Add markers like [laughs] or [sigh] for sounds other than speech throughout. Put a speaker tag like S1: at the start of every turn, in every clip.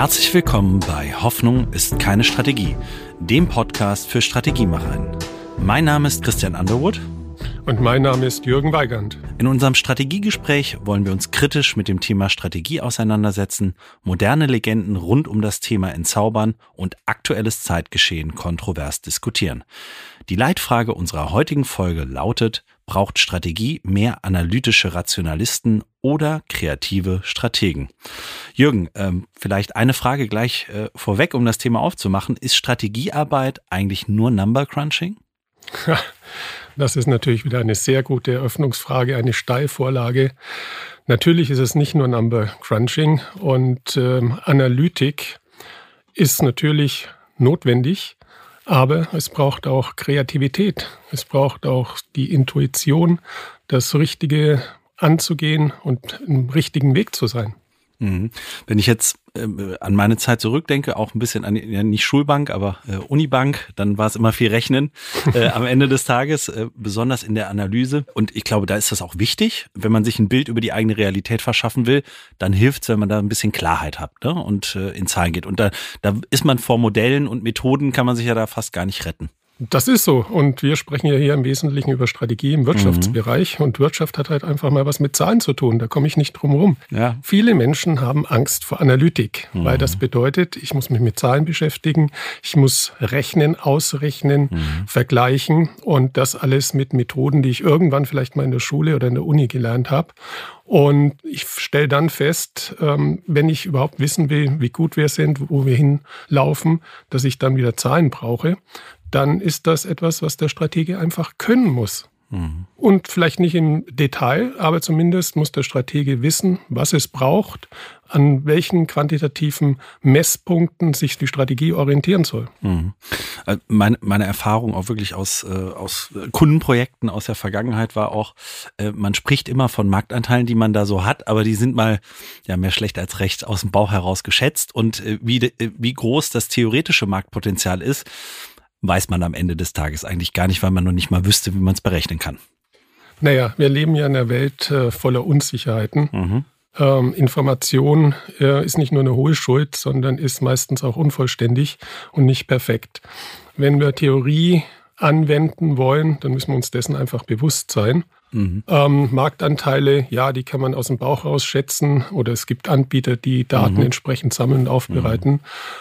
S1: Herzlich willkommen bei Hoffnung ist keine Strategie, dem Podcast für Strategiemacherinnen. Mein Name ist Christian Underwood.
S2: Und mein Name ist Jürgen Weigand.
S1: In unserem Strategiegespräch wollen wir uns kritisch mit dem Thema Strategie auseinandersetzen, moderne Legenden rund um das Thema entzaubern und aktuelles Zeitgeschehen kontrovers diskutieren. Die Leitfrage unserer heutigen Folge lautet, braucht Strategie mehr analytische Rationalisten oder kreative Strategen? Jürgen, ähm, vielleicht eine Frage gleich äh, vorweg, um das Thema aufzumachen. Ist Strategiearbeit eigentlich nur Number Crunching?
S2: Das ist natürlich wieder eine sehr gute Eröffnungsfrage, eine Steilvorlage. Natürlich ist es nicht nur Number Crunching und ähm, Analytik ist natürlich notwendig, aber es braucht auch Kreativität. Es braucht auch die Intuition, das Richtige anzugehen und im richtigen Weg zu sein.
S1: Mhm. Wenn ich jetzt äh, an meine Zeit zurückdenke, auch ein bisschen an ja, nicht Schulbank, aber äh, Unibank, dann war es immer viel Rechnen [laughs] äh, am Ende des Tages, äh, besonders in der Analyse. Und ich glaube, da ist das auch wichtig, wenn man sich ein Bild über die eigene Realität verschaffen will, dann hilft es, wenn man da ein bisschen Klarheit hat ne? und äh, in Zahlen geht. Und da, da ist man vor Modellen und Methoden, kann man sich ja da fast gar nicht retten.
S2: Das ist so. Und wir sprechen ja hier im Wesentlichen über Strategie im Wirtschaftsbereich. Mhm. Und Wirtschaft hat halt einfach mal was mit Zahlen zu tun. Da komme ich nicht drum herum. Ja. Viele Menschen haben Angst vor Analytik, mhm. weil das bedeutet, ich muss mich mit Zahlen beschäftigen, ich muss rechnen, ausrechnen, mhm. vergleichen und das alles mit Methoden, die ich irgendwann vielleicht mal in der Schule oder in der Uni gelernt habe. Und ich stelle dann fest, ähm, wenn ich überhaupt wissen will, wie gut wir sind, wo wir hinlaufen, dass ich dann wieder Zahlen brauche dann ist das etwas, was der Stratege einfach können muss. Mhm. Und vielleicht nicht im Detail, aber zumindest muss der Stratege wissen, was es braucht, an welchen quantitativen Messpunkten sich die Strategie orientieren soll. Mhm.
S1: Äh, meine, meine Erfahrung auch wirklich aus, äh, aus Kundenprojekten aus der Vergangenheit war auch, äh, man spricht immer von Marktanteilen, die man da so hat, aber die sind mal ja mehr schlecht als recht aus dem Bauch heraus geschätzt und äh, wie, äh, wie groß das theoretische Marktpotenzial ist, weiß man am Ende des Tages eigentlich gar nicht, weil man noch nicht mal wüsste, wie man es berechnen kann.
S2: Naja, wir leben ja in einer Welt äh, voller Unsicherheiten. Mhm. Ähm, Information äh, ist nicht nur eine hohe Schuld, sondern ist meistens auch unvollständig und nicht perfekt. Wenn wir Theorie anwenden wollen, dann müssen wir uns dessen einfach bewusst sein. Mhm. Ähm, Marktanteile, ja, die kann man aus dem Bauch raus schätzen oder es gibt Anbieter, die Daten mhm. entsprechend sammeln und aufbereiten. Mhm.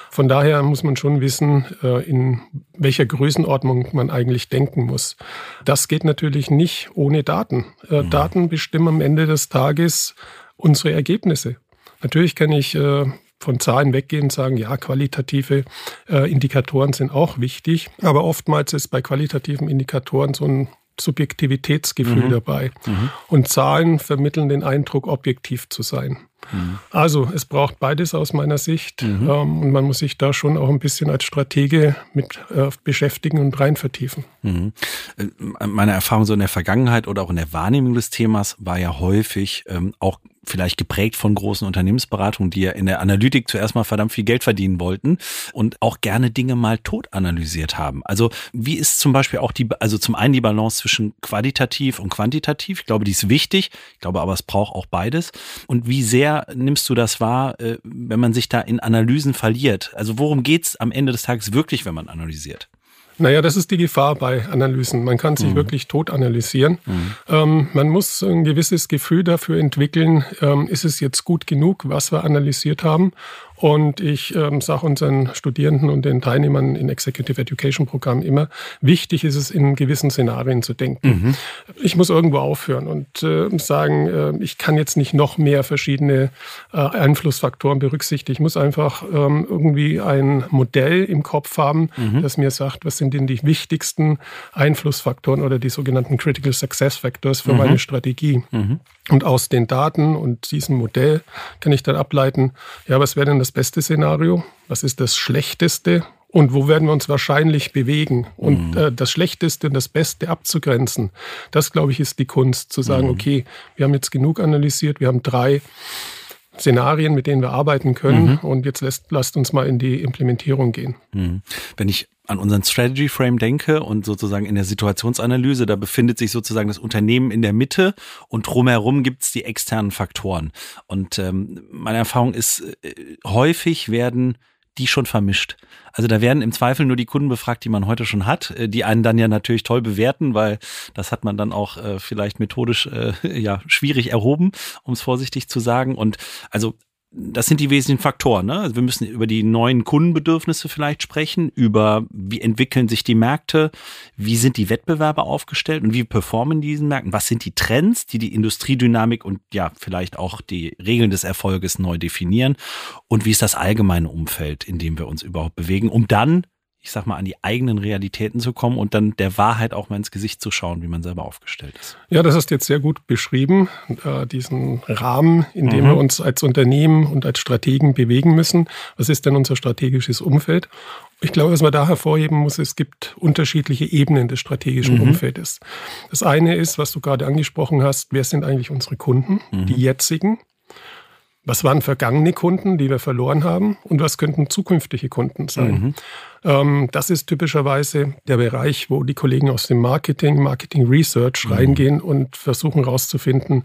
S2: Von daher muss man schon wissen, äh, in welcher Größenordnung man eigentlich denken muss. Das geht natürlich nicht ohne Daten. Äh, mhm. Daten bestimmen am Ende des Tages unsere Ergebnisse. Natürlich kann ich äh, von Zahlen weggehen und sagen, ja, qualitative äh, Indikatoren sind auch wichtig, aber oftmals ist bei qualitativen Indikatoren so ein Subjektivitätsgefühl mhm. dabei. Mhm. Und Zahlen vermitteln den Eindruck, objektiv zu sein. Mhm. Also es braucht beides aus meiner Sicht mhm. ähm, und man muss sich da schon auch ein bisschen als Stratege mit äh, beschäftigen und rein vertiefen. Mhm.
S1: Äh, meine Erfahrung so in der Vergangenheit oder auch in der Wahrnehmung des Themas war ja häufig ähm, auch vielleicht geprägt von großen Unternehmensberatungen, die ja in der Analytik zuerst mal verdammt viel Geld verdienen wollten und auch gerne Dinge mal tot analysiert haben. Also wie ist zum Beispiel auch die, also zum einen die Balance zwischen qualitativ und quantitativ? Ich glaube, die ist wichtig. Ich glaube aber, es braucht auch beides. Und wie sehr nimmst du das wahr, äh, wenn man sich da in Analysen verliert? Also worum geht's am Ende des Tages wirklich, wenn man analysiert?
S2: Naja, das ist die Gefahr bei Analysen. Man kann sich mhm. wirklich tot analysieren. Mhm. Ähm, man muss ein gewisses Gefühl dafür entwickeln, ähm, ist es jetzt gut genug, was wir analysiert haben? Und ich ähm, sage unseren Studierenden und den Teilnehmern in Executive Education Programmen immer, wichtig ist es, in gewissen Szenarien zu denken. Mhm. Ich muss irgendwo aufhören und äh, sagen, äh, ich kann jetzt nicht noch mehr verschiedene äh, Einflussfaktoren berücksichtigen. Ich muss einfach ähm, irgendwie ein Modell im Kopf haben, mhm. das mir sagt, was sind denn die wichtigsten Einflussfaktoren oder die sogenannten Critical Success Factors für mhm. meine Strategie. Mhm. Und aus den Daten und diesem Modell kann ich dann ableiten, ja, was wäre denn das beste Szenario? Was ist das schlechteste? Und wo werden wir uns wahrscheinlich bewegen? Und mhm. äh, das Schlechteste und das Beste abzugrenzen, das, glaube ich, ist die Kunst, zu sagen, mhm. okay, wir haben jetzt genug analysiert, wir haben drei Szenarien, mit denen wir arbeiten können. Mhm. Und jetzt lässt, lasst uns mal in die Implementierung gehen.
S1: Mhm. Wenn ich an unseren Strategy Frame denke und sozusagen in der Situationsanalyse, da befindet sich sozusagen das Unternehmen in der Mitte und drumherum gibt es die externen Faktoren. Und ähm, meine Erfahrung ist, äh, häufig werden die schon vermischt. Also da werden im Zweifel nur die Kunden befragt, die man heute schon hat, äh, die einen dann ja natürlich toll bewerten, weil das hat man dann auch äh, vielleicht methodisch äh, [laughs] ja schwierig erhoben, um es vorsichtig zu sagen. Und also das sind die wesentlichen Faktoren. Ne? Also wir müssen über die neuen Kundenbedürfnisse vielleicht sprechen, über wie entwickeln sich die Märkte, wie sind die Wettbewerber aufgestellt und wie performen diesen Märkten, was sind die Trends, die die Industriedynamik und ja vielleicht auch die Regeln des Erfolges neu definieren und wie ist das allgemeine Umfeld, in dem wir uns überhaupt bewegen, um dann ich sag mal, an die eigenen Realitäten zu kommen und dann der Wahrheit auch mal ins Gesicht zu schauen, wie man selber aufgestellt ist.
S2: Ja, das hast du jetzt sehr gut beschrieben, äh, diesen Rahmen, in dem mhm. wir uns als Unternehmen und als Strategen bewegen müssen. Was ist denn unser strategisches Umfeld? Ich glaube, was man da hervorheben muss, es gibt unterschiedliche Ebenen des strategischen mhm. Umfeldes. Das eine ist, was du gerade angesprochen hast, wer sind eigentlich unsere Kunden, mhm. die jetzigen? Was waren vergangene Kunden, die wir verloren haben? Und was könnten zukünftige Kunden sein? Mhm. Ähm, das ist typischerweise der Bereich, wo die Kollegen aus dem Marketing, Marketing Research mhm. reingehen und versuchen herauszufinden,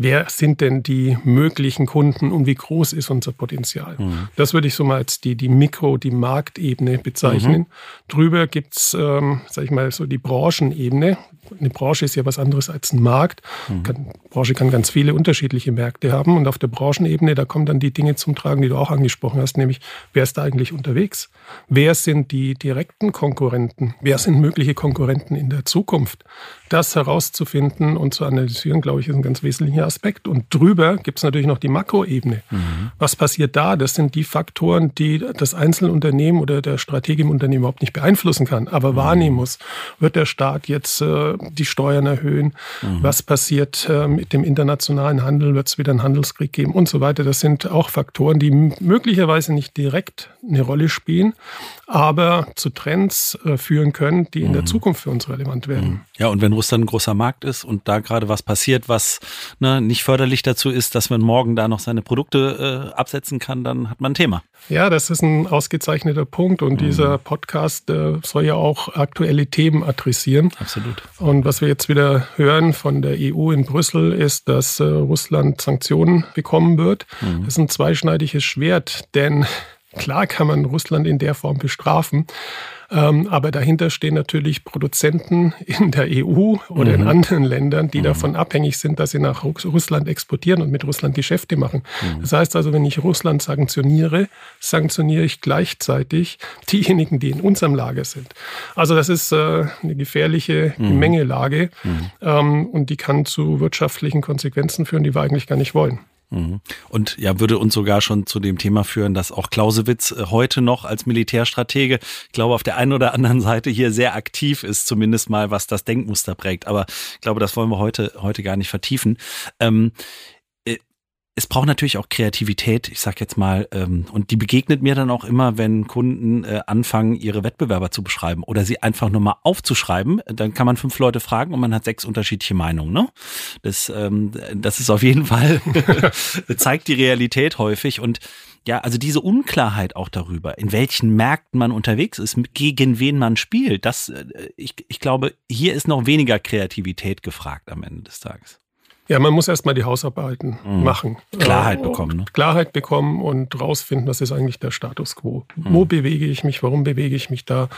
S2: wer sind denn die möglichen Kunden und wie groß ist unser Potenzial. Mhm. Das würde ich so mal als die, die Mikro-, die Marktebene bezeichnen. Mhm. Drüber gibt's, ähm, sag ich mal, so die Branchenebene. Eine Branche ist ja was anderes als ein Markt. Mhm. Kann, Branche kann ganz viele unterschiedliche Märkte haben. Und auf der Branchenebene, da kommen dann die Dinge zum Tragen, die du auch angesprochen hast, nämlich wer ist da eigentlich unterwegs? Wer sind die direkten Konkurrenten? Wer sind mögliche Konkurrenten in der Zukunft? Das herauszufinden und zu analysieren, glaube ich, ist ein ganz wesentlicher Aspekt. Und drüber gibt es natürlich noch die Makroebene. Mhm. Was passiert da? Das sind die Faktoren, die das einzelne Unternehmen oder der Stratege im Unternehmen überhaupt nicht beeinflussen kann, aber mhm. wahrnehmen muss. Wird der Staat jetzt äh, die Steuern erhöhen? Mhm. Was passiert äh, mit dem internationalen Handel? Wird es wieder einen Handelskrieg geben und so weiter? Das sind auch Faktoren, die möglicherweise nicht direkt eine Rolle spielen, aber zu Trends äh, führen können, die in der mhm. Zukunft für uns relevant werden. Mhm.
S1: Ja, und wenn Russland ein großer Markt ist und da gerade was passiert, was ne, nicht förderlich dazu ist, dass man morgen da noch seine Produkte äh, absetzen kann, dann hat man ein Thema.
S2: Ja, das ist ein ausgezeichneter Punkt und mhm. dieser Podcast äh, soll ja auch aktuelle Themen adressieren.
S1: Absolut.
S2: Und was wir jetzt wieder hören von der EU in Brüssel ist, dass äh, Russland Sanktionen bekommen wird. Mhm. Das ist ein zweischneidiges Schwert, denn Klar kann man Russland in der Form bestrafen, ähm, aber dahinter stehen natürlich Produzenten in der EU oder mhm. in anderen Ländern, die mhm. davon abhängig sind, dass sie nach Russland exportieren und mit Russland Geschäfte machen. Mhm. Das heißt also, wenn ich Russland sanktioniere, sanktioniere ich gleichzeitig diejenigen, die in unserem Lager sind. Also das ist äh, eine gefährliche mhm. Gemengelage mhm. ähm, und die kann zu wirtschaftlichen Konsequenzen führen, die wir eigentlich gar nicht wollen.
S1: Mhm. Und ja, würde uns sogar schon zu dem Thema führen, dass auch Clausewitz äh, heute noch als Militärstratege, ich glaube, auf der einen oder anderen [laughs] Seite hier sehr aktiv ist, zumindest mal was das Denkmuster prägt. Aber ich glaube, das wollen wir heute, heute gar nicht vertiefen. Ähm, es braucht natürlich auch Kreativität, ich sag jetzt mal, ähm, und die begegnet mir dann auch immer, wenn Kunden äh, anfangen, ihre Wettbewerber zu beschreiben oder sie einfach nur mal aufzuschreiben. Dann kann man fünf Leute fragen und man hat sechs unterschiedliche Meinungen. Ne? Das, ähm, das ist auf jeden Fall, [laughs] zeigt die Realität häufig und ja, also diese Unklarheit auch darüber, in welchen Märkten man unterwegs ist, gegen wen man spielt, das, äh, ich, ich glaube, hier ist noch weniger Kreativität gefragt am Ende des Tages.
S2: Ja, man muss erstmal die Hausarbeiten mhm. machen.
S1: Klarheit äh, bekommen. Ne?
S2: Klarheit bekommen und rausfinden, was ist eigentlich der Status quo. Mhm. Wo bewege ich mich? Warum bewege ich mich da?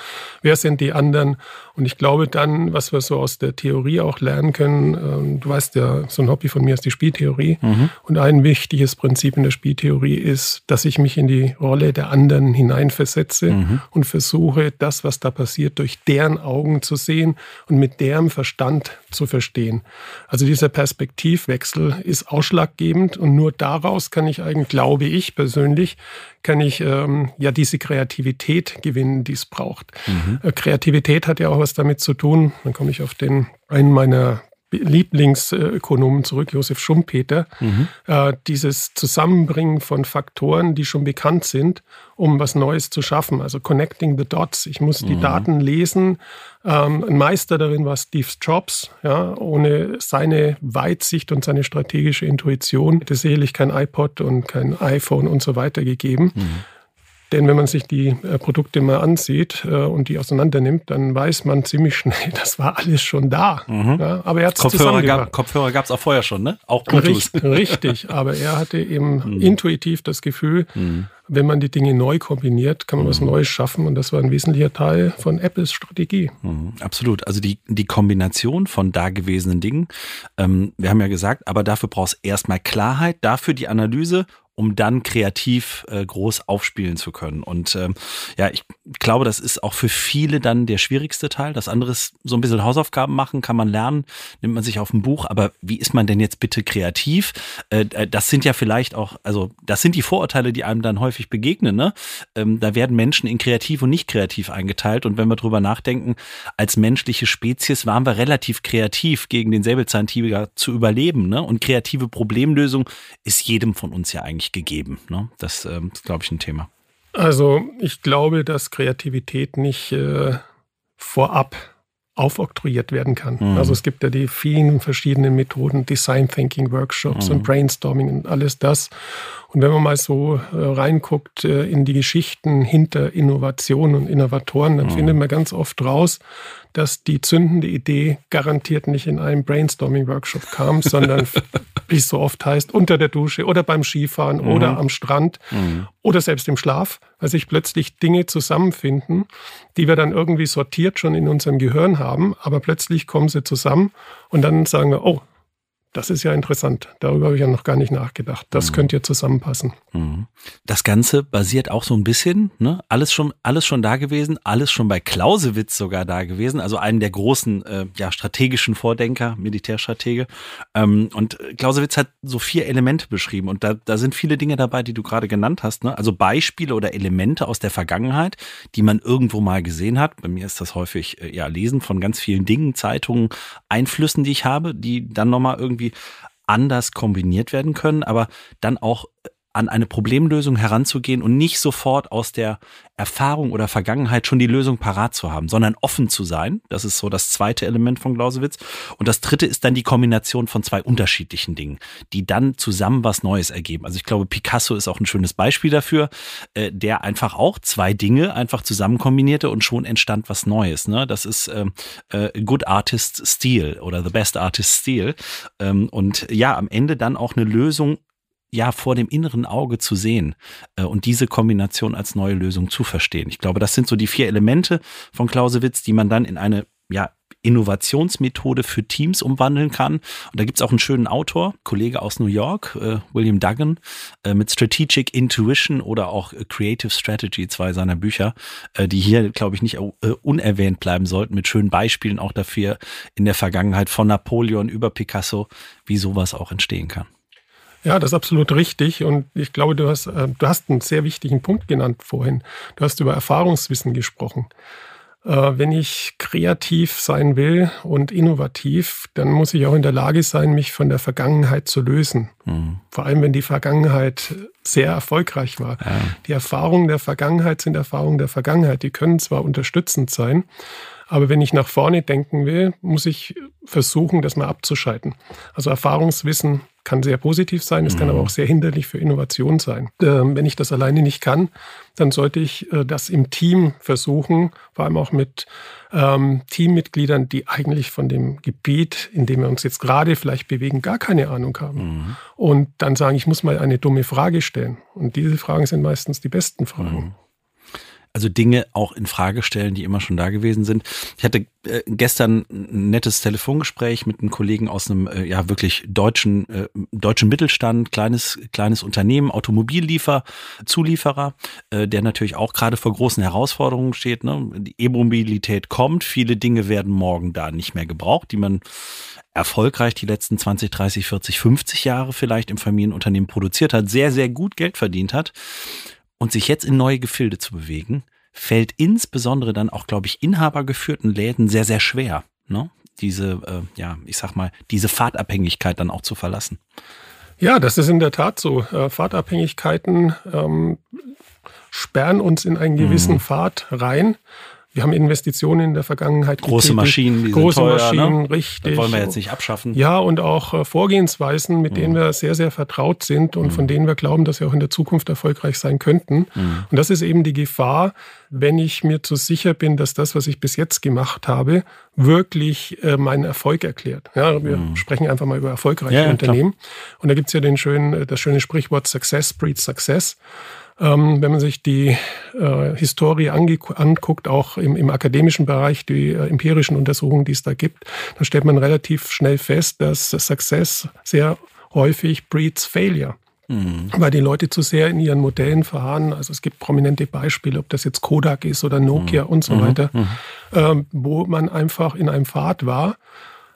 S2: Wer sind die anderen? Und ich glaube dann, was wir so aus der Theorie auch lernen können, äh, du weißt ja, so ein Hobby von mir ist die Spieltheorie. Mhm. Und ein wichtiges Prinzip in der Spieltheorie ist, dass ich mich in die Rolle der anderen hineinversetze mhm. und versuche, das, was da passiert, durch deren Augen zu sehen und mit deren Verstand zu verstehen. Also dieser Perspektive Perspektivwechsel ist ausschlaggebend und nur daraus kann ich eigentlich, glaube ich persönlich, kann ich ähm, ja diese Kreativität gewinnen, die es braucht. Mhm. Äh, Kreativität hat ja auch was damit zu tun, dann komme ich auf den einen meiner Lieblingsökonomen zurück, Josef Schumpeter, mhm. äh, dieses Zusammenbringen von Faktoren, die schon bekannt sind, um was Neues zu schaffen. Also connecting the dots. Ich muss die mhm. Daten lesen. Ähm, ein Meister darin war Steve Jobs. Ja, ohne seine Weitsicht und seine strategische Intuition hätte sicherlich kein iPod und kein iPhone und so weiter gegeben. Mhm. Denn wenn man sich die äh, Produkte mal ansieht äh, und die auseinandernimmt, dann weiß man ziemlich [laughs] schnell, das war alles schon da.
S1: Mhm. Ja, aber er hat Kopfhörer gab Kopfhörer gab es auch vorher schon, ne?
S2: Auch Bluetooth. Richtig, richtig. Aber er hatte eben [laughs] mhm. intuitiv das Gefühl, mhm. Wenn man die Dinge neu kombiniert, kann man was mhm. Neues schaffen. Und das war ein wesentlicher Teil von Apples Strategie.
S1: Mhm. Absolut. Also die, die Kombination von dagewesenen Dingen. Ähm, wir haben ja gesagt, aber dafür brauchst du erstmal Klarheit, dafür die Analyse um dann kreativ äh, groß aufspielen zu können. Und ähm, ja, ich glaube, das ist auch für viele dann der schwierigste Teil. Das andere ist so ein bisschen Hausaufgaben machen, kann man lernen, nimmt man sich auf ein Buch. Aber wie ist man denn jetzt bitte kreativ? Äh, äh, das sind ja vielleicht auch, also das sind die Vorurteile, die einem dann häufig begegnen. Ne? Ähm, da werden Menschen in kreativ und nicht kreativ eingeteilt. Und wenn wir drüber nachdenken, als menschliche Spezies waren wir relativ kreativ gegen den Säbelzahntiger zu überleben. Ne? Und kreative Problemlösung ist jedem von uns ja eigentlich nicht gegeben. Ne? Das ähm, ist, glaube ich, ein Thema.
S2: Also ich glaube, dass Kreativität nicht äh, vorab aufoktroyiert werden kann. Mhm. Also es gibt ja die vielen verschiedenen Methoden, Design Thinking Workshops mhm. und Brainstorming und alles das. Und wenn man mal so äh, reinguckt äh, in die Geschichten hinter Innovationen und Innovatoren, dann mhm. findet man ganz oft raus, dass die zündende Idee garantiert nicht in einem Brainstorming-Workshop kam, sondern, [laughs] wie es so oft heißt, unter der Dusche oder beim Skifahren mhm. oder am Strand mhm. oder selbst im Schlaf, weil sich plötzlich Dinge zusammenfinden, die wir dann irgendwie sortiert schon in unserem Gehirn haben, aber plötzlich kommen sie zusammen und dann sagen wir, oh, das ist ja interessant. Darüber habe ich ja noch gar nicht nachgedacht. Das mhm. könnte ja zusammenpassen.
S1: Mhm. Das Ganze basiert auch so ein bisschen, ne? alles schon, alles schon da gewesen, alles schon bei Clausewitz sogar da gewesen, also einen der großen äh, ja, strategischen Vordenker, Militärstratege. Ähm, und Clausewitz hat so vier Elemente beschrieben und da, da sind viele Dinge dabei, die du gerade genannt hast. Ne? Also Beispiele oder Elemente aus der Vergangenheit, die man irgendwo mal gesehen hat. Bei mir ist das häufig äh, ja Lesen von ganz vielen Dingen, Zeitungen, Einflüssen, die ich habe, die dann nochmal irgendwie irgendwie anders kombiniert werden können, aber dann auch an eine Problemlösung heranzugehen und nicht sofort aus der Erfahrung oder Vergangenheit schon die Lösung parat zu haben, sondern offen zu sein. Das ist so das zweite Element von Clausewitz. Und das dritte ist dann die Kombination von zwei unterschiedlichen Dingen, die dann zusammen was Neues ergeben. Also ich glaube, Picasso ist auch ein schönes Beispiel dafür, äh, der einfach auch zwei Dinge einfach zusammen kombinierte und schon entstand was Neues. Ne? Das ist ähm, äh, Good Artist Steel oder The Best Artist Steel. Ähm, und ja, am Ende dann auch eine Lösung ja vor dem inneren Auge zu sehen äh, und diese Kombination als neue Lösung zu verstehen. Ich glaube, das sind so die vier Elemente von Clausewitz, die man dann in eine ja, Innovationsmethode für Teams umwandeln kann. Und da gibt's auch einen schönen Autor, Kollege aus New York, äh, William Duggan, äh, mit Strategic Intuition oder auch äh, Creative Strategy, zwei seiner Bücher, äh, die hier, glaube ich, nicht äh, unerwähnt bleiben sollten, mit schönen Beispielen auch dafür in der Vergangenheit von Napoleon über Picasso, wie sowas auch entstehen kann.
S2: Ja, das ist absolut richtig. Und ich glaube, du hast, äh, du hast einen sehr wichtigen Punkt genannt vorhin. Du hast über Erfahrungswissen gesprochen. Äh, wenn ich kreativ sein will und innovativ, dann muss ich auch in der Lage sein, mich von der Vergangenheit zu lösen. Mhm. Vor allem, wenn die Vergangenheit sehr erfolgreich war. Ja. Die Erfahrungen der Vergangenheit sind Erfahrungen der Vergangenheit. Die können zwar unterstützend sein, aber wenn ich nach vorne denken will, muss ich versuchen, das mal abzuschalten. Also Erfahrungswissen kann sehr positiv sein, es mhm. kann aber mhm. auch sehr hinderlich für Innovation sein. Ähm, wenn ich das alleine nicht kann, dann sollte ich äh, das im Team versuchen, vor allem auch mit ähm, Teammitgliedern, die eigentlich von dem Gebiet, in dem wir uns jetzt gerade vielleicht bewegen, gar keine Ahnung haben. Mhm. Und dann sagen, ich muss mal eine dumme Frage stellen. Und diese Fragen sind meistens die besten Fragen. Mhm
S1: also Dinge auch in Frage stellen, die immer schon da gewesen sind. Ich hatte äh, gestern ein nettes Telefongespräch mit einem Kollegen aus einem äh, ja wirklich deutschen äh, deutschen Mittelstand, kleines kleines Unternehmen, Automobilliefer, Zulieferer, äh, der natürlich auch gerade vor großen Herausforderungen steht. Ne? Die E-Mobilität kommt, viele Dinge werden morgen da nicht mehr gebraucht, die man erfolgreich die letzten 20, 30, 40, 50 Jahre vielleicht im Familienunternehmen produziert hat, sehr, sehr gut Geld verdient hat und sich jetzt in neue Gefilde zu bewegen, fällt insbesondere dann auch, glaube ich, inhabergeführten Läden sehr, sehr schwer. Ne? diese, äh, ja, ich sag mal, diese Fahrtabhängigkeit dann auch zu verlassen.
S2: Ja, das ist in der Tat so. Äh, Fahrtabhängigkeiten ähm, sperren uns in einen gewissen mhm. Pfad rein. Wir haben Investitionen in der Vergangenheit
S1: Große getätigt. Maschinen,
S2: die Große teuer, Maschinen, ne? richtig.
S1: Das wollen wir jetzt nicht abschaffen.
S2: Ja, und auch äh, Vorgehensweisen, mit mhm. denen wir sehr, sehr vertraut sind und mhm. von denen wir glauben, dass wir auch in der Zukunft erfolgreich sein könnten. Mhm. Und das ist eben die Gefahr, wenn ich mir zu sicher bin, dass das, was ich bis jetzt gemacht habe, wirklich äh, meinen Erfolg erklärt. Ja, wir mhm. sprechen einfach mal über erfolgreiche ja, Unternehmen. Klar. Und da gibt's ja den schönen, äh, das schöne Sprichwort Success breeds Success. Ähm, wenn man sich die äh, Historie anguckt, auch im, im akademischen Bereich, die äh, empirischen Untersuchungen, die es da gibt, dann stellt man relativ schnell fest, dass Success sehr häufig breeds Failure. Mhm. Weil die Leute zu sehr in ihren Modellen verharren. Also es gibt prominente Beispiele, ob das jetzt Kodak ist oder Nokia mhm. und so mhm. weiter, mhm. ähm, wo man einfach in einem Pfad war,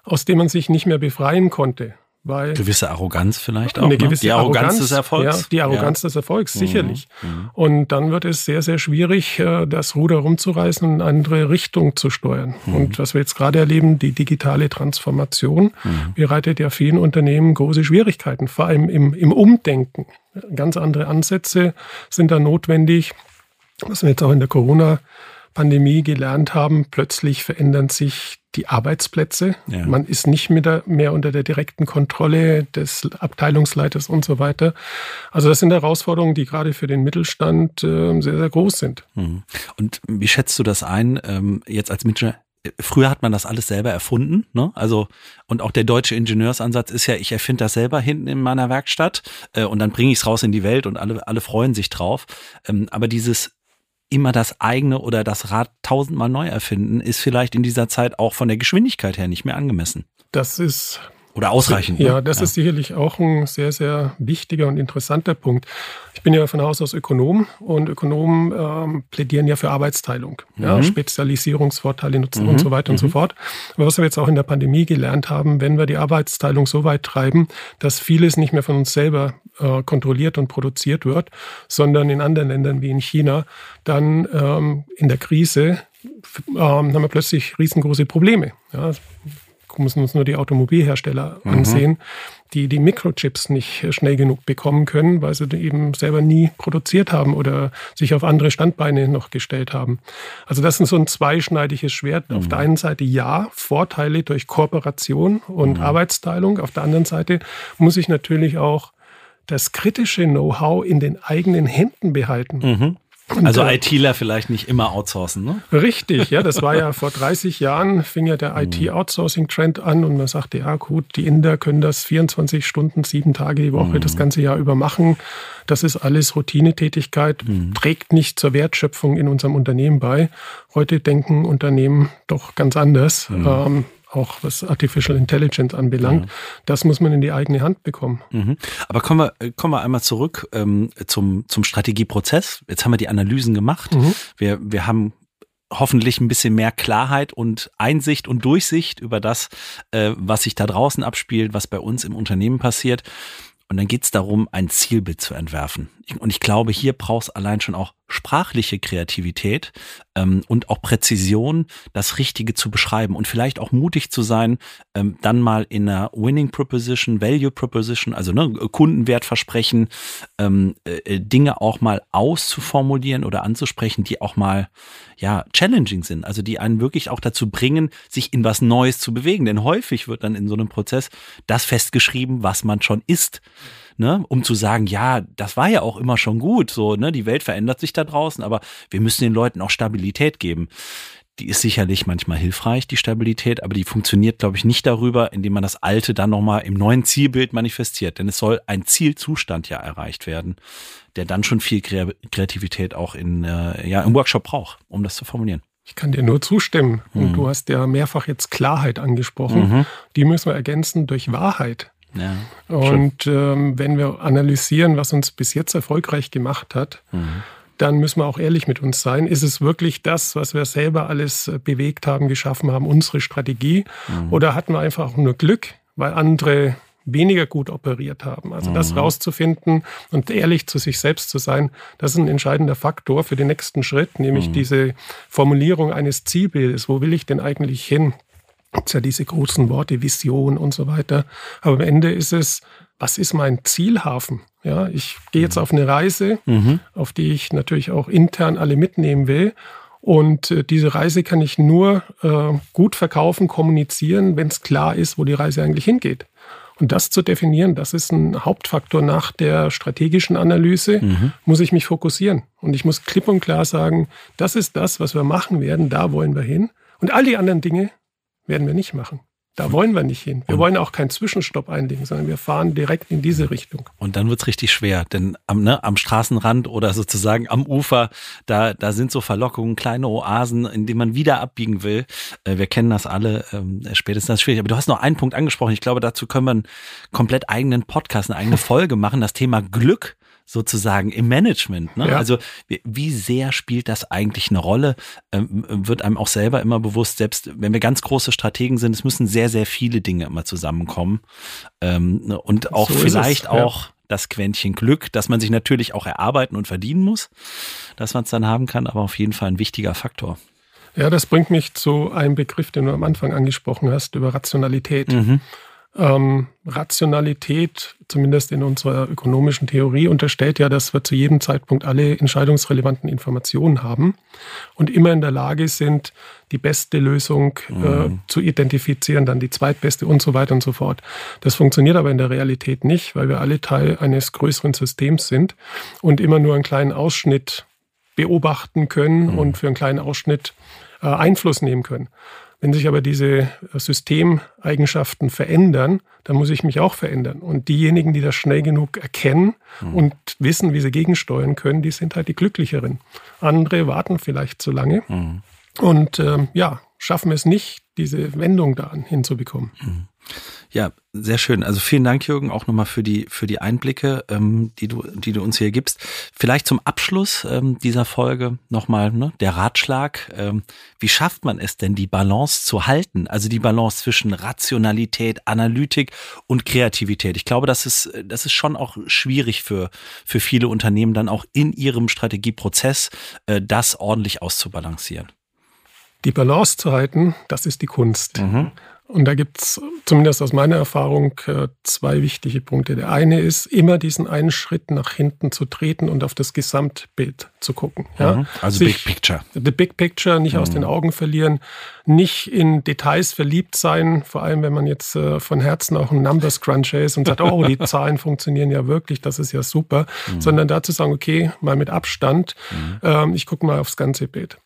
S2: aus dem man sich nicht mehr befreien konnte. Weil
S1: gewisse Arroganz vielleicht auch.
S2: Eine ne? gewisse
S1: die
S2: Arroganz, Arroganz, des Erfolgs. Ja, die Arroganz ja. des Erfolgs, mhm. sicherlich. Mhm. Und dann wird es sehr, sehr schwierig, äh, das Ruder rumzureißen und in eine andere Richtung zu steuern. Mhm. Und was wir jetzt gerade erleben, die digitale Transformation, mhm. bereitet ja vielen Unternehmen große Schwierigkeiten, vor allem im, im Umdenken. Ganz andere Ansätze sind da notwendig. Was wir jetzt auch in der Corona Pandemie gelernt haben, plötzlich verändern sich die Arbeitsplätze. Ja. Man ist nicht mehr, mehr unter der direkten Kontrolle des Abteilungsleiters und so weiter. Also das sind Herausforderungen, die gerade für den Mittelstand äh, sehr, sehr groß sind.
S1: Mhm. Und wie schätzt du das ein, ähm, jetzt als Manager? Früher hat man das alles selber erfunden, ne? Also und auch der deutsche Ingenieursansatz ist ja, ich erfinde das selber hinten in meiner Werkstatt äh, und dann bringe ich es raus in die Welt und alle alle freuen sich drauf. Ähm, aber dieses immer das eigene oder das Rad tausendmal neu erfinden, ist vielleicht in dieser Zeit auch von der Geschwindigkeit her nicht mehr angemessen.
S2: Das ist
S1: oder ausreichend.
S2: Ja, ne? das ja. ist sicherlich auch ein sehr, sehr wichtiger und interessanter Punkt. Ich bin ja von Haus aus Ökonom und Ökonomen ähm, plädieren ja für Arbeitsteilung, mhm. ja, Spezialisierungsvorteile nutzen mhm. und so weiter und so mhm. fort. Aber was wir jetzt auch in der Pandemie gelernt haben, wenn wir die Arbeitsteilung so weit treiben, dass vieles nicht mehr von uns selber äh, kontrolliert und produziert wird, sondern in anderen Ländern wie in China, dann ähm, in der Krise ähm, haben wir plötzlich riesengroße Probleme. Ja, müssen uns nur die Automobilhersteller mhm. ansehen, die die Mikrochips nicht schnell genug bekommen können, weil sie die eben selber nie produziert haben oder sich auf andere Standbeine noch gestellt haben. Also das ist so ein zweischneidiges Schwert. Mhm. Auf der einen Seite ja, Vorteile durch Kooperation und mhm. Arbeitsteilung. Auf der anderen Seite muss ich natürlich auch das kritische Know-how in den eigenen Händen behalten.
S1: Mhm. Und also ITler vielleicht nicht immer outsourcen, ne?
S2: Richtig, ja, das war ja [laughs] vor 30 Jahren, fing ja der mhm. IT-Outsourcing-Trend an und man sagte, ja gut, die Inder können das 24 Stunden, sieben Tage die Woche, mhm. das ganze Jahr über machen. Das ist alles Routinetätigkeit, mhm. trägt nicht zur Wertschöpfung in unserem Unternehmen bei. Heute denken Unternehmen doch ganz anders. Mhm. Ähm, auch was Artificial Intelligence anbelangt. Ja. Das muss man in die eigene Hand bekommen.
S1: Mhm. Aber kommen wir, kommen wir einmal zurück ähm, zum, zum Strategieprozess. Jetzt haben wir die Analysen gemacht. Mhm. Wir, wir haben hoffentlich ein bisschen mehr Klarheit und Einsicht und Durchsicht über das, äh, was sich da draußen abspielt, was bei uns im Unternehmen passiert. Und dann geht es darum, ein Zielbild zu entwerfen. Und ich glaube, hier braucht es allein schon auch sprachliche Kreativität ähm, und auch Präzision, das Richtige zu beschreiben und vielleicht auch mutig zu sein, ähm, dann mal in einer Winning Proposition, Value Proposition, also ne, Kundenwertversprechen, ähm, äh, Dinge auch mal auszuformulieren oder anzusprechen, die auch mal ja challenging sind, also die einen wirklich auch dazu bringen, sich in was Neues zu bewegen. Denn häufig wird dann in so einem Prozess das festgeschrieben, was man schon ist ne, um zu sagen, ja, das war ja auch immer schon gut, so, ne, die Welt verändert sich da draußen, aber wir müssen den Leuten auch Stabilität geben. Die ist sicherlich manchmal hilfreich, die Stabilität, aber die funktioniert, glaube ich, nicht darüber, indem man das Alte dann nochmal im neuen Zielbild manifestiert. Denn es soll ein Zielzustand ja erreicht werden, der dann schon viel Kreativität auch in, äh, ja, im Workshop braucht, um das zu formulieren.
S2: Ich kann dir nur zustimmen. Und mhm. du hast ja mehrfach jetzt Klarheit angesprochen. Mhm. Die müssen wir ergänzen durch Wahrheit. Ja, und ähm, wenn wir analysieren, was uns bis jetzt erfolgreich gemacht hat, mhm. dann müssen wir auch ehrlich mit uns sein. Ist es wirklich das, was wir selber alles äh, bewegt haben, geschaffen haben, unsere Strategie? Mhm. Oder hatten wir einfach auch nur Glück, weil andere weniger gut operiert haben. Also das mhm. rauszufinden und ehrlich zu sich selbst zu sein, das ist ein entscheidender Faktor für den nächsten Schritt, nämlich mhm. diese Formulierung eines Zielbildes. Wo will ich denn eigentlich hin? Gibt ja diese großen Worte, Vision und so weiter. Aber am Ende ist es, was ist mein Zielhafen? Ja, ich gehe jetzt auf eine Reise, mhm. auf die ich natürlich auch intern alle mitnehmen will. Und äh, diese Reise kann ich nur äh, gut verkaufen, kommunizieren, wenn es klar ist, wo die Reise eigentlich hingeht. Und das zu definieren, das ist ein Hauptfaktor nach der strategischen Analyse, mhm. muss ich mich fokussieren. Und ich muss klipp und klar sagen, das ist das, was wir machen werden, da wollen wir hin. Und all die anderen Dinge werden wir nicht machen. Da wollen wir nicht hin. Wir und wollen auch keinen Zwischenstopp einlegen, sondern wir fahren direkt in diese Richtung.
S1: Und dann wird's richtig schwer, denn am, ne, am Straßenrand oder sozusagen am Ufer, da, da sind so Verlockungen, kleine Oasen, in denen man wieder abbiegen will. Äh, wir kennen das alle, ähm, spätestens das schwierig. Aber du hast noch einen Punkt angesprochen. Ich glaube, dazu können wir einen komplett eigenen Podcast, eine eigene [laughs] Folge machen. Das Thema Glück sozusagen im Management. Ne? Ja. Also wie, sehr spielt das eigentlich eine Rolle? Ähm, wird einem auch selber immer bewusst, selbst wenn wir ganz große Strategen sind, es müssen sehr, sehr viele Dinge immer zusammenkommen. Ähm, ne? und auch so vielleicht ja. auch das Quäntchen Glück, dass man sich natürlich auch erarbeiten und verdienen muss, dass man es dann haben kann, aber auf jeden Fall ein wichtiger Faktor.
S2: Ja, das bringt mich zu einem Begriff, den du am Anfang angesprochen hast, über Rationalität. Mhm. Ähm, Rationalität, zumindest in unserer ökonomischen Theorie, unterstellt ja, dass wir zu jedem Zeitpunkt alle entscheidungsrelevanten Informationen haben und immer in der Lage sind, die beste Lösung äh, mhm. zu identifizieren, dann die zweitbeste und so weiter und so fort. Das funktioniert aber in der Realität nicht, weil wir alle Teil eines größeren Systems sind und immer nur einen kleinen Ausschnitt beobachten können mhm. und für einen kleinen Ausschnitt äh, Einfluss nehmen können. Wenn sich aber diese äh, Systemeigenschaften verändern, dann muss ich mich auch verändern. Und diejenigen, die das schnell genug erkennen mhm. und wissen, wie sie gegensteuern können, die sind halt die Glücklicheren. Andere warten vielleicht zu lange mhm. und ähm, ja, schaffen es nicht, diese Wendung da hinzubekommen. Mhm.
S1: Ja, sehr schön. Also vielen Dank, Jürgen, auch nochmal für die, für die Einblicke, ähm, die, du, die du uns hier gibst. Vielleicht zum Abschluss ähm, dieser Folge nochmal ne, der Ratschlag. Ähm, wie schafft man es denn, die Balance zu halten? Also die Balance zwischen Rationalität, Analytik und Kreativität. Ich glaube, das ist, das ist schon auch schwierig für, für viele Unternehmen, dann auch in ihrem Strategieprozess äh, das ordentlich auszubalancieren.
S2: Die Balance zu halten, das ist die Kunst. Mhm. Und da gibt's zumindest aus meiner Erfahrung äh, zwei wichtige Punkte. Der eine ist, immer diesen einen Schritt nach hinten zu treten und auf das Gesamtbild zu gucken. Ja?
S1: Mhm. Also Sich, Big Picture.
S2: The Big Picture nicht mhm. aus den Augen verlieren, nicht in Details verliebt sein, vor allem wenn man jetzt äh, von Herzen auch ein Numbers Cruncher ist und sagt, oh, die [laughs] Zahlen funktionieren ja wirklich, das ist ja super, mhm. sondern dazu sagen, okay, mal mit Abstand, mhm. ähm, ich gucke mal aufs ganze Bild.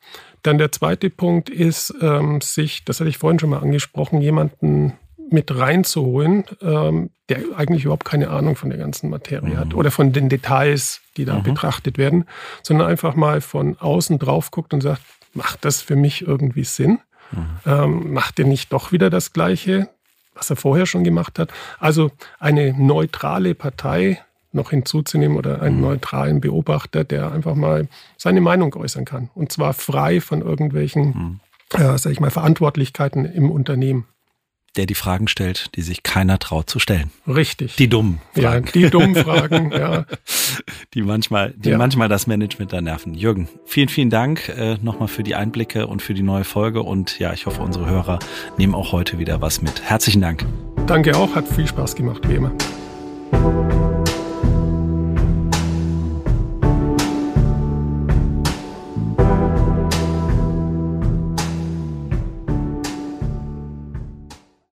S2: Dann der zweite Punkt ist, ähm, sich, das hatte ich vorhin schon mal angesprochen, jemanden mit reinzuholen, ähm, der eigentlich überhaupt keine Ahnung von der ganzen Materie mhm. hat oder von den Details, die da mhm. betrachtet werden, sondern einfach mal von außen drauf guckt und sagt, macht das für mich irgendwie Sinn? Mhm. Ähm, macht er nicht doch wieder das Gleiche, was er vorher schon gemacht hat? Also eine neutrale Partei noch hinzuzunehmen oder einen mhm. neutralen Beobachter, der einfach mal seine Meinung äußern kann. Und zwar frei von irgendwelchen, mhm. äh, sag ich mal, Verantwortlichkeiten im Unternehmen.
S1: Der die Fragen stellt, die sich keiner traut zu stellen.
S2: Richtig.
S1: Die dummen
S2: Fragen. Ja, die dummen Fragen, ja. [laughs]
S1: Die manchmal, die ja. manchmal das Management da nerven. Jürgen, vielen, vielen Dank äh, nochmal für die Einblicke und für die neue Folge. Und ja, ich hoffe, unsere Hörer nehmen auch heute wieder was mit. Herzlichen Dank.
S2: Danke auch, hat viel Spaß gemacht, wie immer.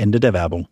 S1: Ende der Werbung.